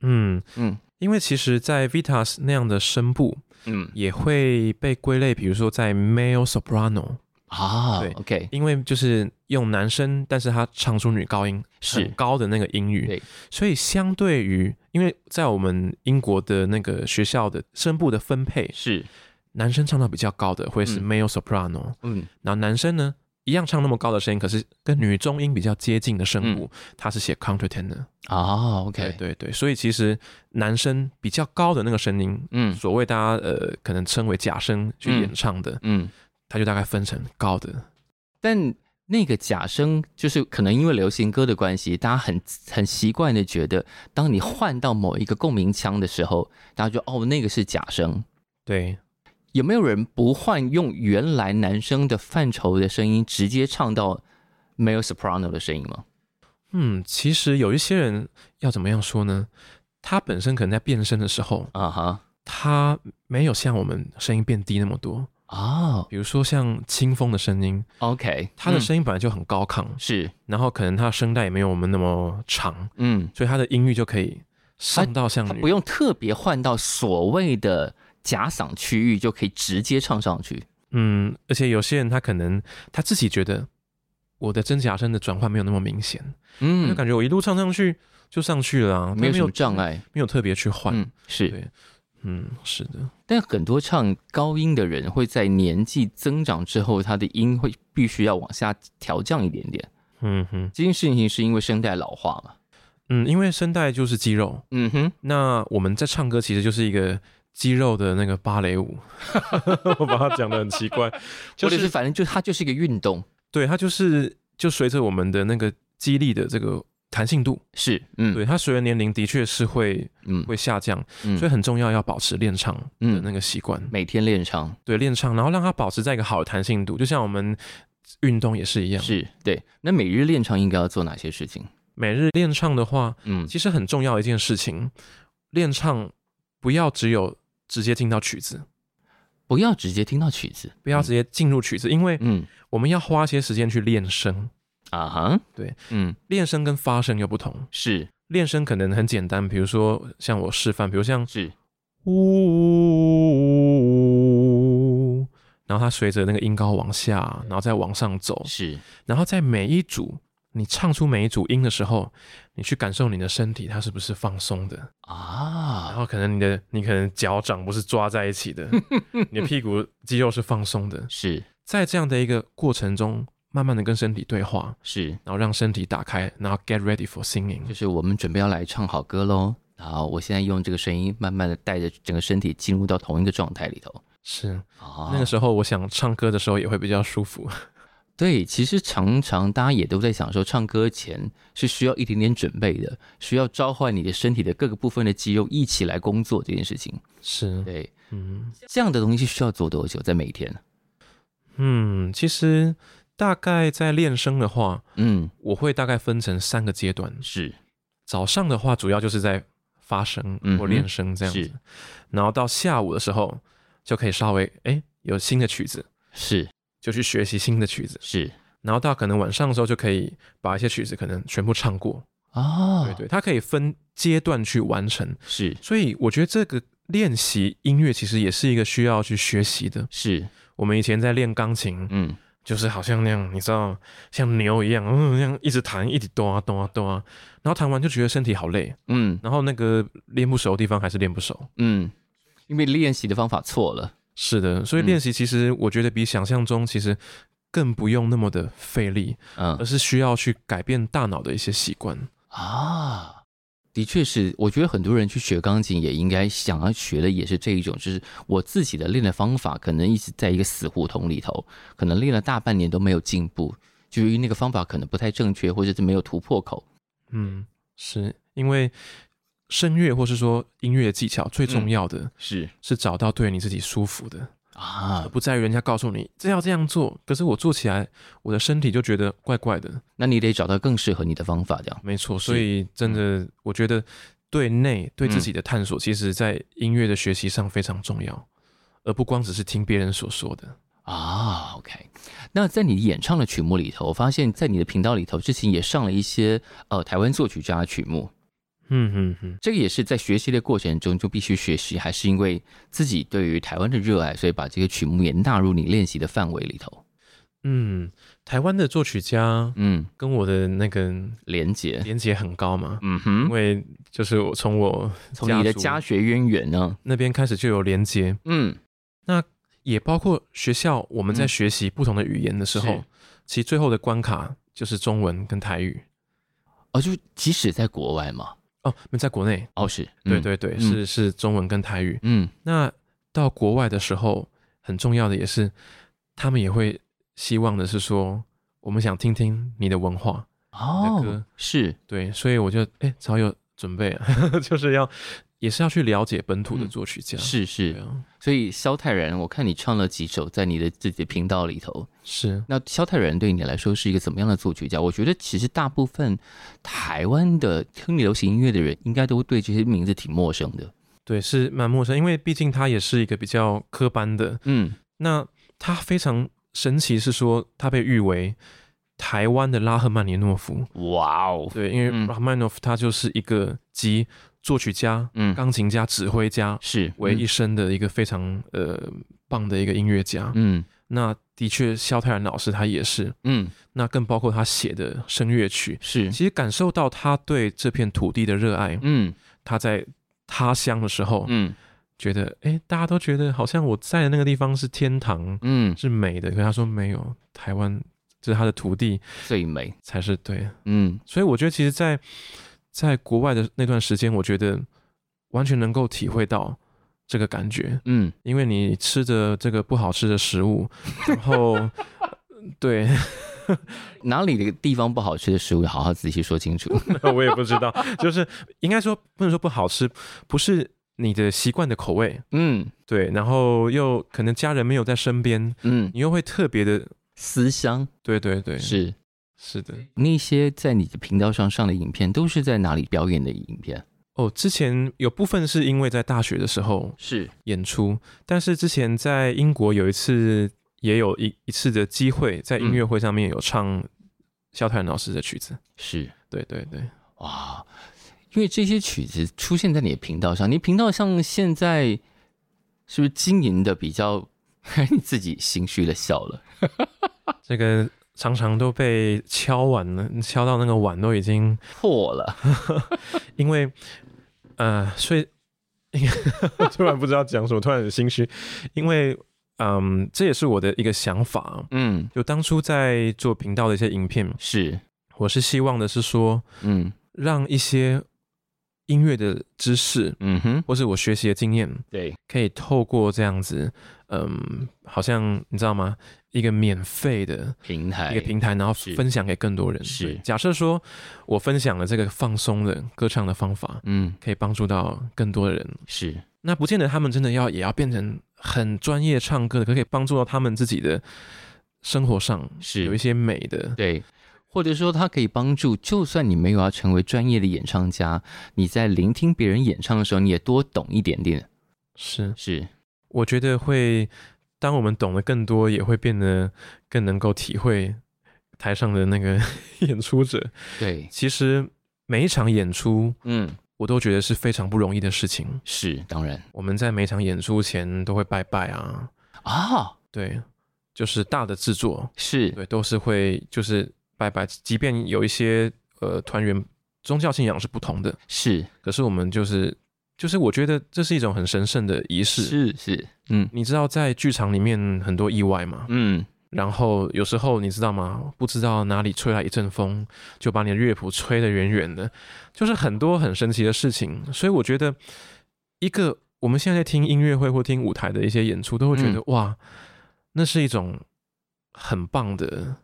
嗯嗯，因为其实，在 Vitas 那样的声部，嗯，也会被归类，比如说在 male soprano。啊，对，OK，因为就是用男声，但是他唱出女高音是。高的那个音域，对，所以相对于，因为在我们英国的那个学校的声部的分配是，男生唱到比较高的会是 male soprano，嗯，然后男生呢一样唱那么高的声音，可是跟女中音比较接近的声部，他是写 countertenor，啊，OK，对对对，所以其实男生比较高的那个声音，嗯，所谓大家呃可能称为假声去演唱的，嗯。它就大概分成高的，但那个假声就是可能因为流行歌的关系，大家很很习惯的觉得，当你换到某一个共鸣腔的时候，大家就哦，那个是假声。对，有没有人不换用原来男生的范畴的声音，直接唱到 male soprano 的声音吗？嗯，其实有一些人要怎么样说呢？他本身可能在变声的时候啊哈，他没有像我们声音变低那么多。啊，oh, 比如说像清风的声音，OK，他的声音本来就很高亢，是、嗯，然后可能他声带也没有我们那么长，嗯，所以他的音域就可以上到像女，不用特别换到所谓的假嗓区域就可以直接唱上去，嗯，而且有些人他可能他自己觉得我的真假声的转换没有那么明显，嗯，就感觉我一路唱上去就上去了啊，没有什么障碍，没有特别去换，嗯、是。对。嗯，是。的，但很多唱高音的人会在年纪增长之后，他的音会必须要往下调降一点点。嗯哼，这件事情是因为声带老化嘛？嗯，因为声带就是肌肉。嗯哼，那我们在唱歌其实就是一个肌肉的那个芭蕾舞。我把它讲的很奇怪，就是，是反正就它就是一个运动。对，它就是就随着我们的那个肌力的这个。弹性度是，嗯，对，它随着年龄的确是会，嗯，会下降，嗯，所以很重要，要保持练唱的那个习惯，每天练唱，对，练唱，然后让它保持在一个好的弹性度，就像我们运动也是一样，是对。那每日练唱应该要做哪些事情？每日练唱的话，嗯，其实很重要的一件事情，练唱不要只有直接听到曲子，不要直接听到曲子，不要直接进入曲子，因为，嗯，我们要花些时间去练声。啊哈，对，嗯，练声跟发声又不同。是，练声可能很简单，比如说像我示范，比如像是，呜，然后它随着那个音高往下，然后再往上走。是，然后在每一组你唱出每一组音的时候，你去感受你的身体它是不是放松的啊？然后可能你的你可能脚掌不是抓在一起的，你的屁股肌肉是放松的。是在这样的一个过程中。慢慢的跟身体对话，是，然后让身体打开，然后 get ready for singing，就是我们准备要来唱好歌喽。然后我现在用这个声音，慢慢的带着整个身体进入到同一个状态里头。是，哦、那个时候我想唱歌的时候也会比较舒服。对，其实常常大家也都在想说，唱歌前是需要一点点准备的，需要召唤你的身体的各个部分的肌肉一起来工作这件事情。是，对，嗯，这样的东西需要做多久？在每一天？嗯，其实。大概在练声的话，嗯，我会大概分成三个阶段。是，早上的话主要就是在发声或练声这样子，嗯、然后到下午的时候就可以稍微哎有新的曲子，是，就去学习新的曲子，是，然后到可能晚上的时候就可以把一些曲子可能全部唱过。哦，对对，它可以分阶段去完成。是，所以我觉得这个练习音乐其实也是一个需要去学习的。是我们以前在练钢琴，嗯。就是好像那样，你知道，像牛一样，嗯，那样一直弹，一直咚啊咚啊咚啊，然后弹完就觉得身体好累，嗯，然后那个练不熟的地方还是练不熟，嗯，因为练习的方法错了。是的，所以练习其实我觉得比想象中其实更不用那么的费力，嗯，而是需要去改变大脑的一些习惯啊。的确是，我觉得很多人去学钢琴也应该想要学的也是这一种，就是我自己的练的方法，可能一直在一个死胡同里头，可能练了大半年都没有进步，就因为那个方法可能不太正确，或者是没有突破口。嗯，是因为声乐或是说音乐技巧最重要的、嗯、是是找到对你自己舒服的。啊，不在于人家告诉你这要这样做，可是我做起来，我的身体就觉得怪怪的。那你得找到更适合你的方法，这样没错。所以真的，我觉得对内对自己的探索，其实在音乐的学习上非常重要，而不光只是听别人所说的啊。OK，那在你演唱的曲目里头，我发现在你的频道里头之前也上了一些呃台湾作曲家的曲目。嗯嗯嗯，这个也是在学习的过程中就必须学习，还是因为自己对于台湾的热爱，所以把这个曲目也纳入你练习的范围里头。嗯，台湾的作曲家，嗯，跟我的那个连接连接很高嘛。嗯哼，因为就是我从我从你的家学渊源呢那边开始就有连接。嗯，那也包括学校我们在学习不同的语言的时候，嗯、其实最后的关卡就是中文跟台语。哦，就即使在国外嘛。哦，没在国内哦，是，对对对，嗯、是是中文跟台语。嗯，那到国外的时候，很重要的也是，他们也会希望的是说，我们想听听你的文化哦，的歌是对，所以我就哎早有准备啊，就是要。也是要去了解本土的作曲家，嗯、是是，啊、所以萧泰然，我看你唱了几首在你的自己的频道里头，是。那萧泰然对你来说是一个怎么样的作曲家？我觉得其实大部分台湾的听流行音乐的人，应该都对这些名字挺陌生的。对，是蛮陌生，因为毕竟他也是一个比较科班的。嗯，那他非常神奇，是说他被誉为台湾的拉赫曼尼诺夫。哇哦，对，因为拉赫曼尼诺夫他就是一个集。作曲家、嗯，钢琴家、指挥家是为一生的一个非常、嗯、呃棒的一个音乐家，嗯，那的确萧泰然老师他也是，嗯，那更包括他写的声乐曲是，其实感受到他对这片土地的热爱，嗯，他在他乡的时候，嗯，觉得哎，大家都觉得好像我在的那个地方是天堂，嗯，是美的，可是他说没有，台湾就是他的土地最美。才是对，嗯，所以我觉得其实，在在国外的那段时间，我觉得完全能够体会到这个感觉。嗯，因为你吃着这个不好吃的食物，然后对 哪里的地方不好吃的食物，好好仔细说清楚。我也不知道，就是应该说不能说不好吃，不是你的习惯的口味。嗯，对，然后又可能家人没有在身边，嗯，你又会特别的思乡。对对对，是。是的，那些在你的频道上上的影片都是在哪里表演的影片？哦，之前有部分是因为在大学的时候是演出，但是之前在英国有一次也有一一次的机会，在音乐会上面有唱萧泰然老师的曲子。是，对对对，哇！因为这些曲子出现在你的频道上，你频道上现在是不是经营的比较？你自己心虚的笑了，这个。常常都被敲碗了，敲到那个碗都已经破了。因为，呃，所以突然不知道讲什么，突然很心虚。因为，嗯，这也是我的一个想法。嗯，就当初在做频道的一些影片，是，我是希望的是说，嗯，让一些音乐的知识，嗯哼，或是我学习的经验，对，可以透过这样子，嗯，好像你知道吗？一个免费的平台，一个平台，然后分享给更多人。是，假设说我分享了这个放松的歌唱的方法，嗯，可以帮助到更多的人。是，那不见得他们真的要也要变成很专业唱歌的，可可以帮助到他们自己的生活上是有一些美的。对，或者说他可以帮助，就算你没有要成为专业的演唱家，你在聆听别人演唱的时候，你也多懂一点点。是是，我觉得会。当我们懂得更多，也会变得更能够体会台上的那个 演出者。对，其实每一场演出，嗯，我都觉得是非常不容易的事情。是，当然，我们在每场演出前都会拜拜啊啊，对，就是大的制作是对，都是会就是拜拜，即便有一些呃团员宗教信仰是不同的，是，可是我们就是。就是我觉得这是一种很神圣的仪式，是是，嗯，你知道在剧场里面很多意外吗？嗯，然后有时候你知道吗？不知道哪里吹来一阵风，就把你的乐谱吹得远远的，就是很多很神奇的事情。所以我觉得，一个我们现在在听音乐会或听舞台的一些演出，都会觉得、嗯、哇，那是一种很棒的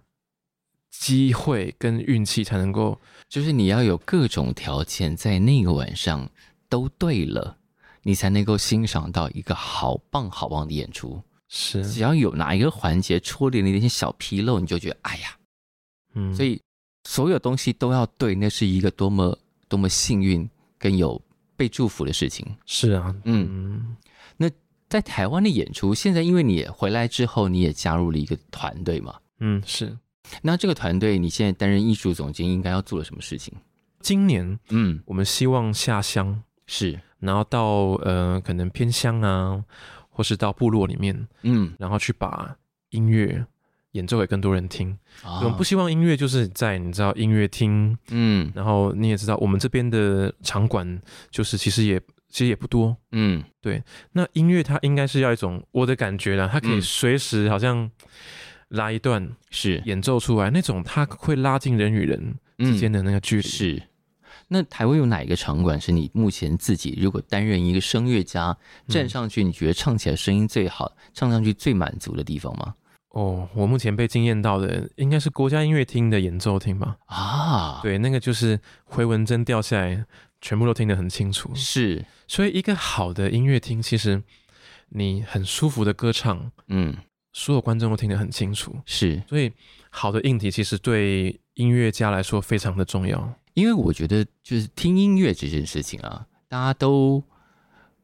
机会跟运气，才能够，就是你要有各种条件，在那个晚上都对了，你才能够欣赏到一个好棒好棒的演出。是，只要有哪一个环节出了那些小纰漏，你就觉得哎呀，嗯，所以所有东西都要对，那是一个多么多么幸运跟有被祝福的事情。是啊，嗯，嗯，那在台湾的演出，现在因为你回来之后，你也加入了一个团队嘛，嗯，是。那这个团队，你现在担任艺术总监，应该要做了什么事情？今年，嗯，我们希望下乡，是，然后到呃，可能偏乡啊。或是到部落里面，嗯，然后去把音乐演奏给更多人听。哦、我们不希望音乐就是在你知道音乐厅，嗯，然后你也知道我们这边的场馆就是其实也其实也不多，嗯，对。那音乐它应该是要一种我的感觉啦，它可以随时好像拉一段是。演奏出来、嗯、那种，它会拉近人与人之间的那个距离、嗯、是。那台湾有哪一个场馆是你目前自己如果担任一个声乐家站上去，你觉得唱起来声音最好、嗯、唱上去最满足的地方吗？哦，我目前被惊艳到的应该是国家音乐厅的演奏厅吧？啊，对，那个就是回纹针掉下来，全部都听得很清楚。是，所以一个好的音乐厅，其实你很舒服的歌唱，嗯，所有观众都听得很清楚。是，所以好的硬体其实对音乐家来说非常的重要。因为我觉得，就是听音乐这件事情啊，大家都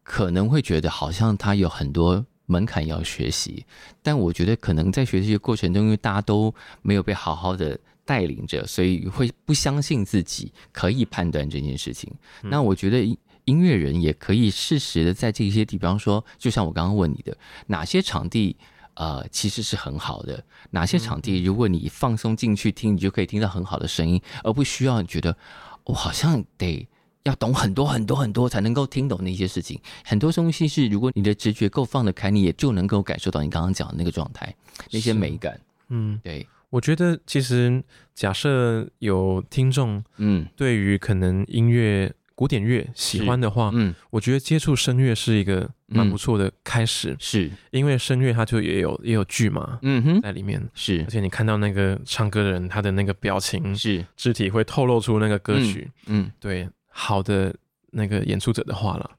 可能会觉得好像它有很多门槛要学习，但我觉得可能在学习的过程中，因为大家都没有被好好的带领着，所以会不相信自己可以判断这件事情。嗯、那我觉得音乐人也可以适时的在这些地方说，就像我刚刚问你的，哪些场地。呃，其实是很好的。哪些场地，如果你放松进去听，你就可以听到很好的声音，而不需要你觉得我、哦、好像得要懂很多很多很多才能够听懂那些事情。很多东西是，如果你的直觉够放得开，你也就能够感受到你刚刚讲的那个状态，那些美感。嗯，对。我觉得其实假设有听众，嗯，对于可能音乐。古典乐喜欢的话，嗯，我觉得接触声乐是一个蛮不错的开始，嗯、是。因为声乐它就也有也有剧嘛，嗯哼，在里面。是，而且你看到那个唱歌的人，他的那个表情是。肢体会透露出那个歌曲，嗯，嗯。对，好的那个演出者的话了，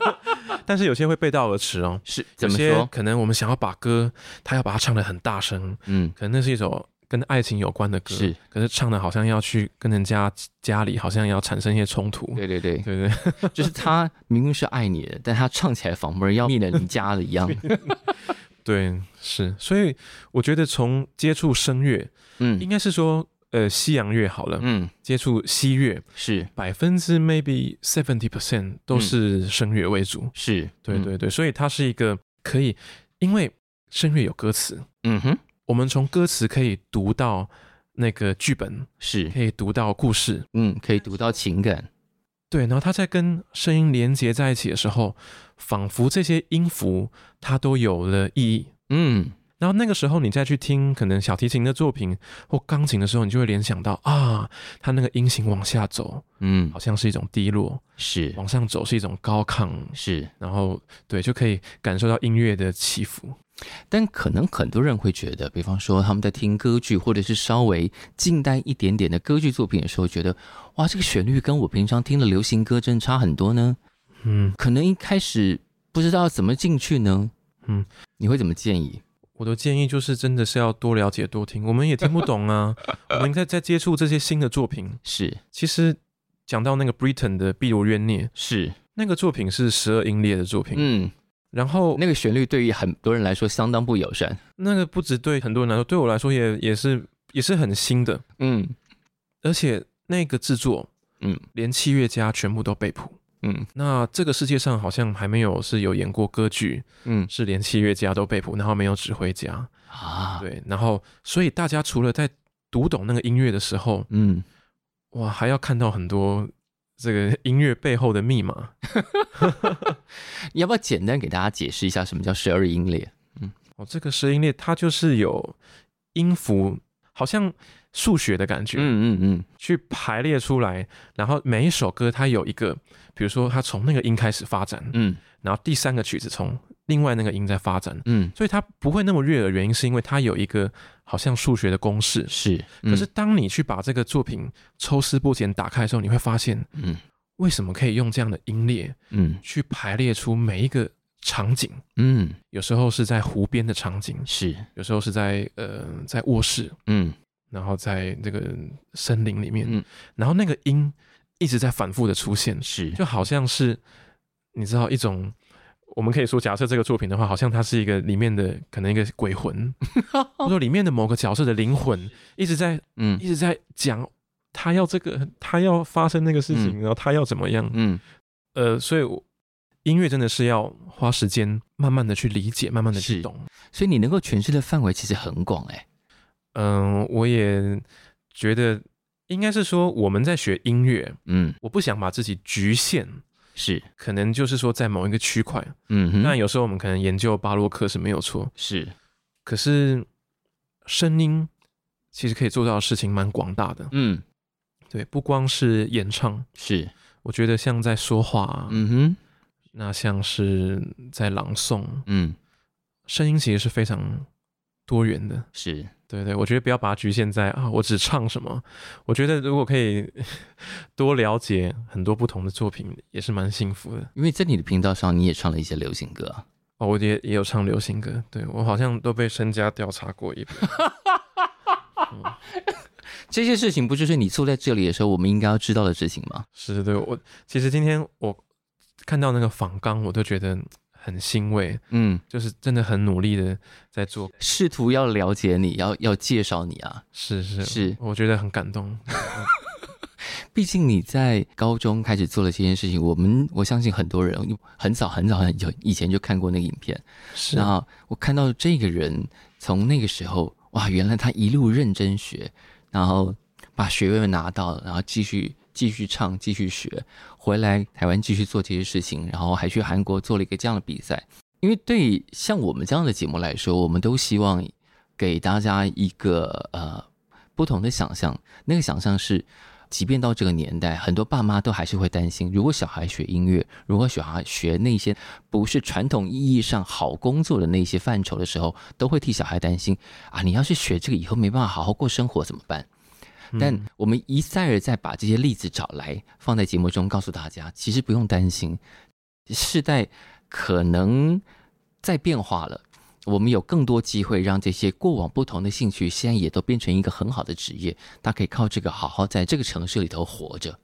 但是有些会背道而驰哦，是怎么说？可能我们想要把歌，他要把它唱的很大声，嗯，可能那是一首。跟爱情有关的歌是，可是唱的好像要去跟人家家里，好像要产生一些冲突。对对对对对，就是他明明是爱你的，但他唱起来仿佛要灭了你家的一样。对，是，所以我觉得从接触声乐，嗯，应该是说，呃，西洋乐好了，嗯，接触西乐是百分之 maybe seventy percent 都是声乐为主。是，对对对，所以它是一个可以，因为声乐有歌词，嗯哼。我们从歌词可以读到那个剧本，是可以读到故事，嗯，可以读到情感，对。然后它在跟声音连接在一起的时候，仿佛这些音符它都有了意义，嗯。然后那个时候，你再去听可能小提琴的作品或钢琴的时候，你就会联想到啊，它那个音型往下走，嗯，好像是一种低落，是往上走是一种高亢，是。然后对，就可以感受到音乐的起伏。但可能很多人会觉得，比方说他们在听歌剧或者是稍微近代一点点的歌剧作品的时候，觉得哇，这个旋律跟我平常听的流行歌真差很多呢。嗯，可能一开始不知道怎么进去呢。嗯，你会怎么建议？我的建议就是，真的是要多了解、多听。我们也听不懂啊，我们在在接触这些新的作品。是，其实讲到那个 Britain 的《碧螺冤孽》，是那个作品是十二音列的作品。嗯，然后那个旋律对于很多人来说相当不友善。那个不止对很多人来说，对我来说也也是也是很新的。嗯，而且那个制作，嗯，连器乐家全部都背谱。嗯，那这个世界上好像还没有是有演过歌剧，嗯，是连器乐家都被捕，然后没有指挥家。啊，对，然后所以大家除了在读懂那个音乐的时候，嗯，哇，还要看到很多这个音乐背后的密码。你 要不要简单给大家解释一下什么叫十二音列？嗯，哦，这个声音列它就是有音符，好像数学的感觉，嗯嗯嗯，去排列出来，然后每一首歌它有一个，比如说它从那个音开始发展，嗯，然后第三个曲子从另外那个音在发展，嗯，所以它不会那么悦耳，原因是因为它有一个好像数学的公式，是，可是当你去把这个作品抽丝剥茧打开的时候，你会发现，嗯。为什么可以用这样的音列，嗯，去排列出每一个场景，嗯，有时候是在湖边的场景，是，有时候是在呃在卧室，嗯，然后在这个森林里面，嗯，然后那个音一直在反复的出现，是，就好像是你知道一种，我们可以说，假设这个作品的话，好像它是一个里面的可能一个鬼魂，或者说里面的某个角色的灵魂一直在，嗯，一直在讲。他要这个，他要发生那个事情，嗯、然后他要怎么样？嗯，呃，所以音乐真的是要花时间，慢慢的去理解，慢慢的去懂。所以你能够诠释的范围其实很广，哎。嗯，我也觉得应该是说我们在学音乐，嗯，我不想把自己局限，是，可能就是说在某一个区块，嗯哼，那有时候我们可能研究巴洛克是没有错，是，可是声音其实可以做到的事情蛮广大的，嗯。对，不光是演唱，是。我觉得像在说话，嗯哼，那像是在朗诵，嗯，声音其实是非常多元的，是对对，我觉得不要把它局限在啊，我只唱什么。我觉得如果可以 多了解很多不同的作品，也是蛮幸福的。因为在你的频道上，你也唱了一些流行歌啊，哦，我也也有唱流行歌，对，我好像都被身家调查过一遍。嗯 这些事情不就是你坐在这里的时候，我们应该要知道的事情吗？是的，我其实今天我看到那个仿纲，我都觉得很欣慰。嗯，就是真的很努力的在做，试图要了解你，要要介绍你啊。是是是，我觉得很感动。毕竟你在高中开始做了这件事情，我们我相信很多人很早很早很久以前就看过那个影片。是，然后我看到这个人从那个时候，哇，原来他一路认真学。然后把学位拿到了，然后继续继续唱，继续学，回来台湾继续做这些事情，然后还去韩国做了一个这样的比赛。因为对像我们这样的节目来说，我们都希望给大家一个呃不同的想象。那个想象是，即便到这个年代，很多爸妈都还是会担心，如果小孩学音乐，如果小孩学那些不是传统意义上好工作的那些范畴的时候，都会替小孩担心啊！你要是学这个以后没办法好好过生活怎么办？但我们一再而再把这些例子找来放在节目中，告诉大家，其实不用担心，世代可能在变化了，我们有更多机会让这些过往不同的兴趣，现在也都变成一个很好的职业，他可以靠这个好好在这个城市里头活着。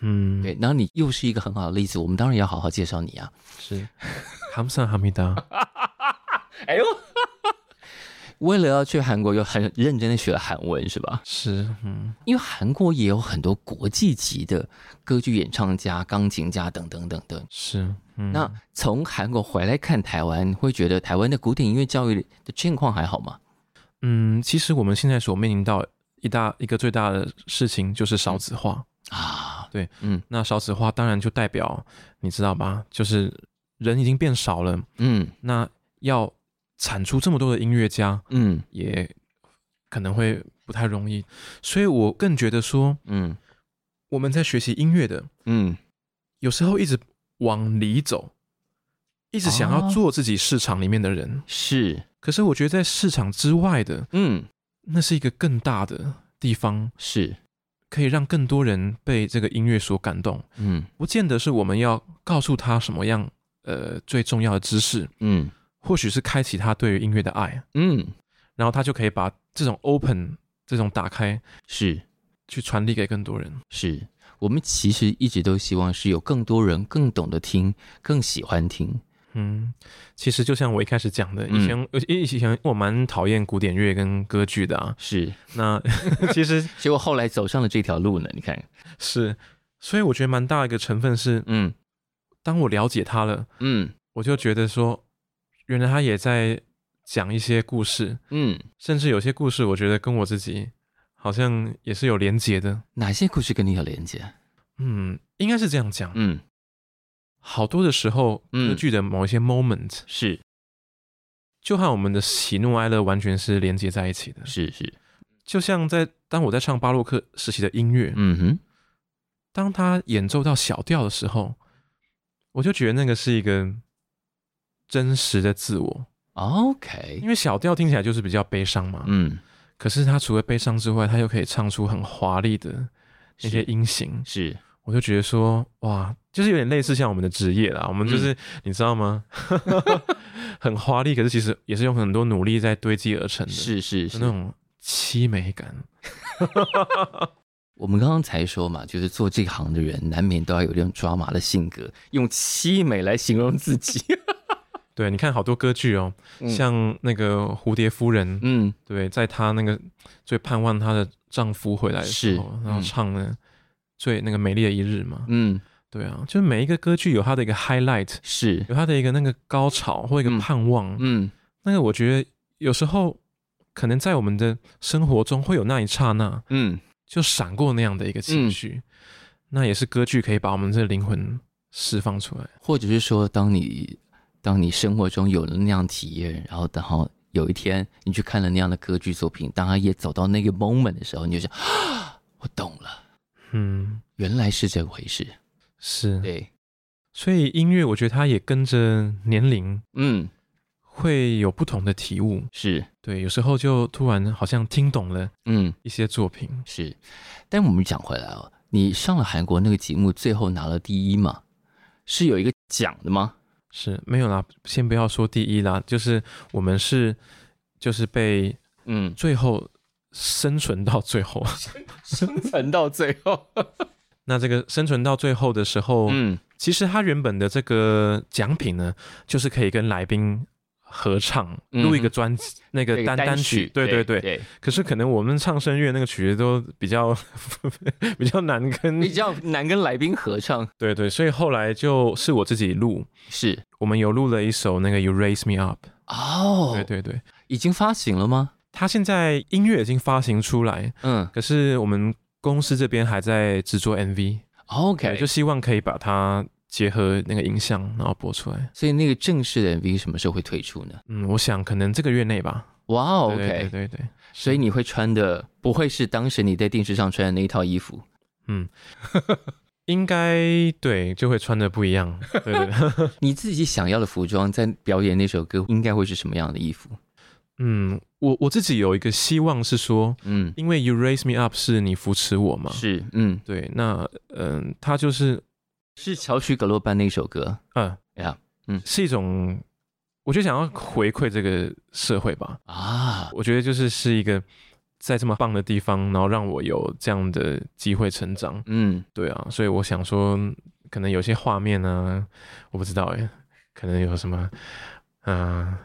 嗯，对，然后你又是一个很好的例子，我们当然要好好介绍你啊。是，哈姆萨哈米达。哎呦。为了要去韩国，又很认真的学了韩文，是吧？是，嗯，因为韩国也有很多国际级的歌剧演唱家、钢琴家等等等等。是，嗯，那从韩国回来看台湾，会觉得台湾的古典音乐教育的情况还好吗？嗯，其实我们现在所面临到一大一个最大的事情就是少子化啊。对，嗯，那少子化当然就代表你知道吧？就是人已经变少了，嗯，那要。产出这么多的音乐家，嗯，也可能会不太容易，所以我更觉得说，嗯，我们在学习音乐的，嗯，有时候一直往里走，一直想要做自己市场里面的人，是，可是我觉得在市场之外的，嗯，那是一个更大的地方，是。可以让更多人被这个音乐所感动，嗯，不见得是我们要告诉他什么样，呃，最重要的知识，嗯。或许是开启他对于音乐的爱，嗯，然后他就可以把这种 open 这种打开，是去传递给更多人。是我们其实一直都希望是有更多人更懂得听，更喜欢听。嗯，其实就像我一开始讲的，以前以前我蛮讨厌古典乐跟歌剧的啊。是，那 其实结果后来走上了这条路呢。你看，是，所以我觉得蛮大一个成分是，嗯，当我了解他了，嗯，我就觉得说。原来他也在讲一些故事，嗯，甚至有些故事，我觉得跟我自己好像也是有连结的。哪些故事跟你有连结？嗯，应该是这样讲，嗯，好多的时候，歌剧的某一些 moment、嗯、是，就和我们的喜怒哀乐完全是连接在一起的。是是，就像在当我在唱巴洛克时期的音乐，嗯哼，当他演奏到小调的时候，我就觉得那个是一个真实的自我。OK，因为小调听起来就是比较悲伤嘛，嗯，可是他除了悲伤之外，他又可以唱出很华丽的那些音型，是，我就觉得说，哇，就是有点类似像我们的职业啦，我们就是、嗯、你知道吗？很华丽，可是其实也是用很多努力在堆积而成的，是是是，那种凄美感。我们刚刚才说嘛，就是做这行的人难免都要有这种抓马的性格，用凄美来形容自己。对，你看好多歌剧哦，嗯、像那个蝴蝶夫人，嗯，对，在她那个最盼望她的丈夫回来的时候，然后唱的最那个美丽的一日嘛，嗯，对啊，就是每一个歌剧有它的一个 highlight，是。有它的一个那个高潮或一个盼望，嗯，嗯那个我觉得有时候可能在我们的生活中会有那一刹那，嗯，就闪过那样的一个情绪，嗯、那也是歌剧可以把我们这灵魂释放出来，或者是说当你。当你生活中有了那样体验，然后等好有一天你去看了那样的歌剧作品，当他也走到那个 moment 的时候，你就想，啊，我懂了，嗯，原来是这回事，是。对，所以音乐我觉得它也跟着年龄，嗯，会有不同的体悟，是。对，有时候就突然好像听懂了，嗯，一些作品，嗯，是，但我们讲回来哦，你上了韩国那个节目，最后拿了第一嘛，是有一个奖的吗？是没有啦，先不要说第一啦，就是我们是，就是被嗯，最后生存到最后，嗯、生存到最后。那这个生存到最后的时候，嗯，其实他原本的这个奖品呢，就是可以跟来宾。合唱录一个专辑，嗯、那个单单曲，对对对。对可是可能我们唱声乐那个曲子都比较 比较难跟比较难跟来宾合唱。对对，所以后来就是我自己录，是我们有录了一首那个 You Raise Me Up。哦，对对对，已经发行了吗？他现在音乐已经发行出来，嗯，可是我们公司这边还在制作 MV。OK，就希望可以把它。结合那个影像，然后播出来。所以那个正式的 MV 什么时候会推出呢？嗯，我想可能这个月内吧。哇哦，OK，对对对对。所以你会穿的不会是当时你在电视上穿的那一套衣服。嗯，应该对，就会穿的不一样。对对对。你自己想要的服装，在表演那首歌，应该会是什么样的衣服？嗯，我我自己有一个希望是说，嗯，因为 You Raise Me Up 是你扶持我嘛。是，嗯，对。那嗯，他就是。是乔许葛洛班那首歌，嗯。呀，嗯，是一种，我就想要回馈这个社会吧，啊，我觉得就是是一个在这么棒的地方，然后让我有这样的机会成长，嗯，对啊，所以我想说，可能有些画面呢，我不知道哎，可能有什么，嗯，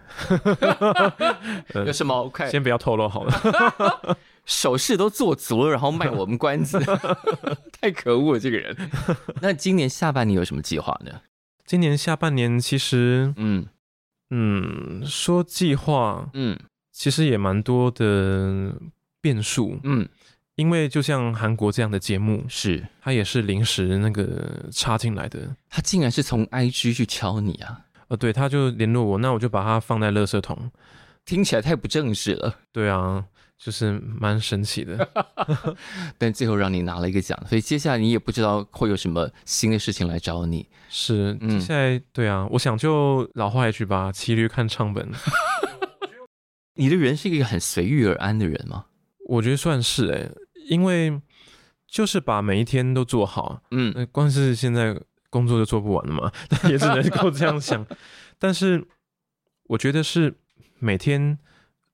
有什么？OK，先不要透露好了。手势都做足了，然后卖我们关子，太可恶了这个人。那今年下半年有什么计划呢？今年下半年其实，嗯嗯，说计划，嗯，其实也蛮多的变数，嗯，因为就像韩国这样的节目，是他也是临时那个插进来的，他竟然是从 IG 去敲你啊？呃，对，他就联络我，那我就把它放在垃圾桶，听起来太不正式了。对啊。就是蛮神奇的，但最后让你拿了一个奖，所以接下来你也不知道会有什么新的事情来找你。是，嗯，接下来对啊，我想就老话一句吧，骑驴看唱本。你的人是一个很随遇而安的人吗？我觉得算是哎、欸，因为就是把每一天都做好。嗯，那光是现在工作就做不完了嘛，也只能够这样想。但是我觉得是每天。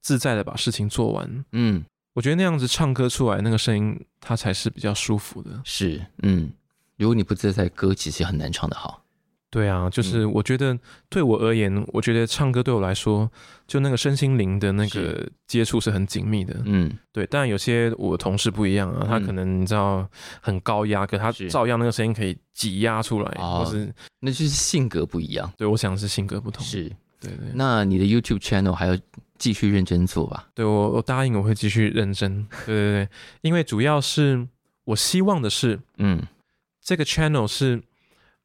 自在的把事情做完，嗯，我觉得那样子唱歌出来那个声音，它才是比较舒服的。是，嗯，如果你不自在，歌其实很难唱得好。对啊，就是我觉得对我而言，我觉得唱歌对我来说，就那个身心灵的那个接触是很紧密的。嗯，对。但有些我同事不一样啊，他可能你知道很高压，可他照样那个声音可以挤压出来，或是那就是性格不一样。对，我想是性格不同。是，对对。那你的 YouTube channel 还有？继续认真做吧。对，我，我答应我会继续认真。对对对，因为主要是我希望的是，嗯，这个 channel 是，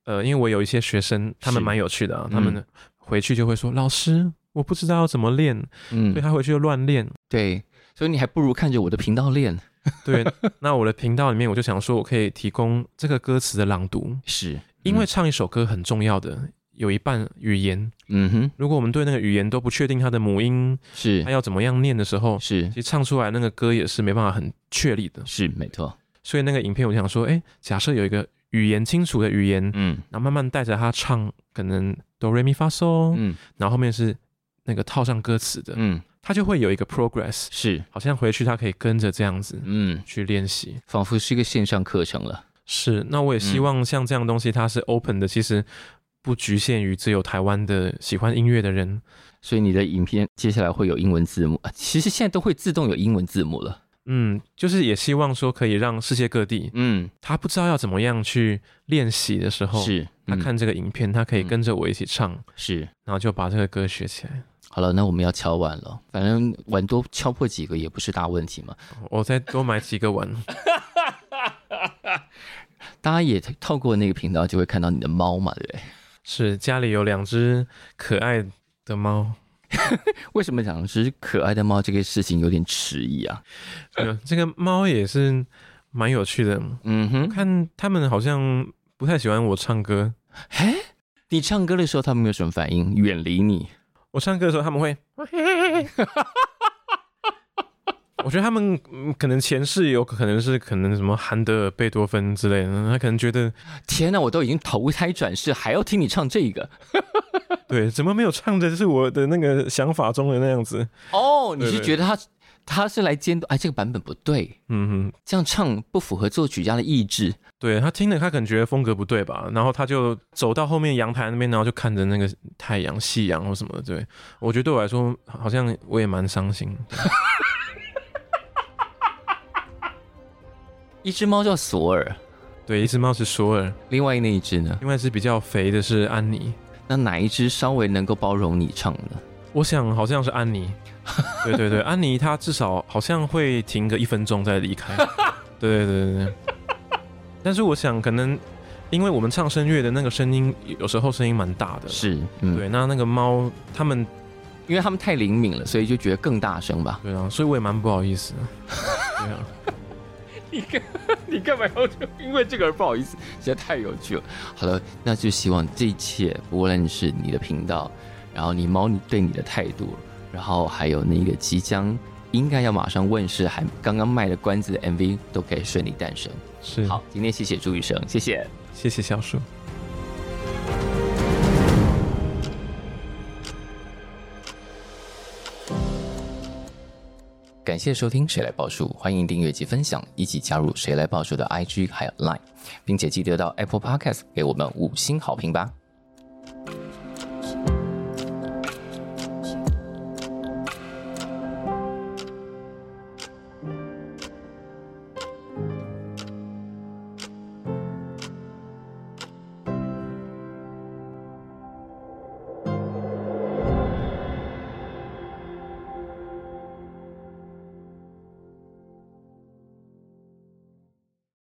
呃，因为我有一些学生，他们蛮有趣的他们回去就会说：“老师，我不知道要怎么练，嗯，所以他回去就乱练。对，所以你还不如看着我的频道练。对，那我的频道里面，我就想说，我可以提供这个歌词的朗读，是、嗯、因为唱一首歌很重要的，有一半语言，嗯哼，如果我们对那个语言都不确定它的母音是。它要怎么样念的时候，是。其实唱出来那个歌也是没办法很确立的，是没错。所以那个影片我想说，哎，假设有一个语言清楚的语言，嗯，然后慢慢带着他唱，可能哆来咪发嗦，嗯，然后后面是那个套上歌词的，嗯。他就会有一个 progress，是，好像回去他可以跟着这样子，嗯，去练习，仿佛是一个线上课程了。是，那我也希望像这样东西，它是 open 的，其实不局限于只有台湾的喜欢音乐的人。所以你的影片接下来会有英文字幕，其实现在都会自动有英文字幕了。嗯，就是也希望说可以让世界各地，嗯，他不知道要怎么样去练习的时候，是，嗯，他看这个影片，他可以跟着我一起唱，是，然后就把这个歌学起来。好了，那我们要敲碗了。反正碗多敲破几个也不是大问题嘛。我再多买几个碗。大家也透过那个频道就会看到你的猫嘛，对不对？是，家里有两只可爱的猫。为什么两只可爱的猫这个事情有点迟疑啊？这个猫也是蛮有趣的。嗯哼，看他们好像不太喜欢我唱歌。嘿，你唱歌的时候，他们没有什么反应，远离你。我唱歌的时候，他们会，我觉得他们可能前世有可能是可能什么韩德尔、贝多芬之类的，他可能觉得天哪，我都已经投胎转世，还要听你唱这个？对，怎么没有唱的是我的那个想法中的那样子？哦，你是觉得他？他是来监督，哎，这个版本不对，嗯哼，这样唱不符合作曲家的意志。对，他听了，他可能觉得风格不对吧，然后他就走到后面阳台那边，然后就看着那个太阳、夕阳或什么的。对，我觉得对我来说，好像我也蛮伤心。一只猫叫索尔，对，一只猫是索尔，另外那一只呢？另外一只比较肥的是安妮。那哪一只稍微能够包容你唱呢？我想好像是安妮。对对对，安妮她至少好像会停个一分钟再离开。对对对对，但是我想可能因为我们唱声乐的那个声音，有时候声音蛮大的。是，嗯、对。那那个猫，他们因为他们太灵敏了，所以就觉得更大声吧。对啊，所以我也蛮不好意思。对啊，你干你干嘛要因为这个而不好意思？实在太有趣了。好了，那就希望这一切，无论是你的频道，然后你猫你对你的态度。然后还有那个即将应该要马上问世，还刚刚卖了关子的 MV 都可以顺利诞生。是，好，今天谢谢朱医生，谢谢，谢谢小树。感谢收听《谁来报数》，欢迎订阅及分享，一起加入《谁来报数》的 IG 还有 Line，并且记得到 Apple Podcast 给我们五星好评吧。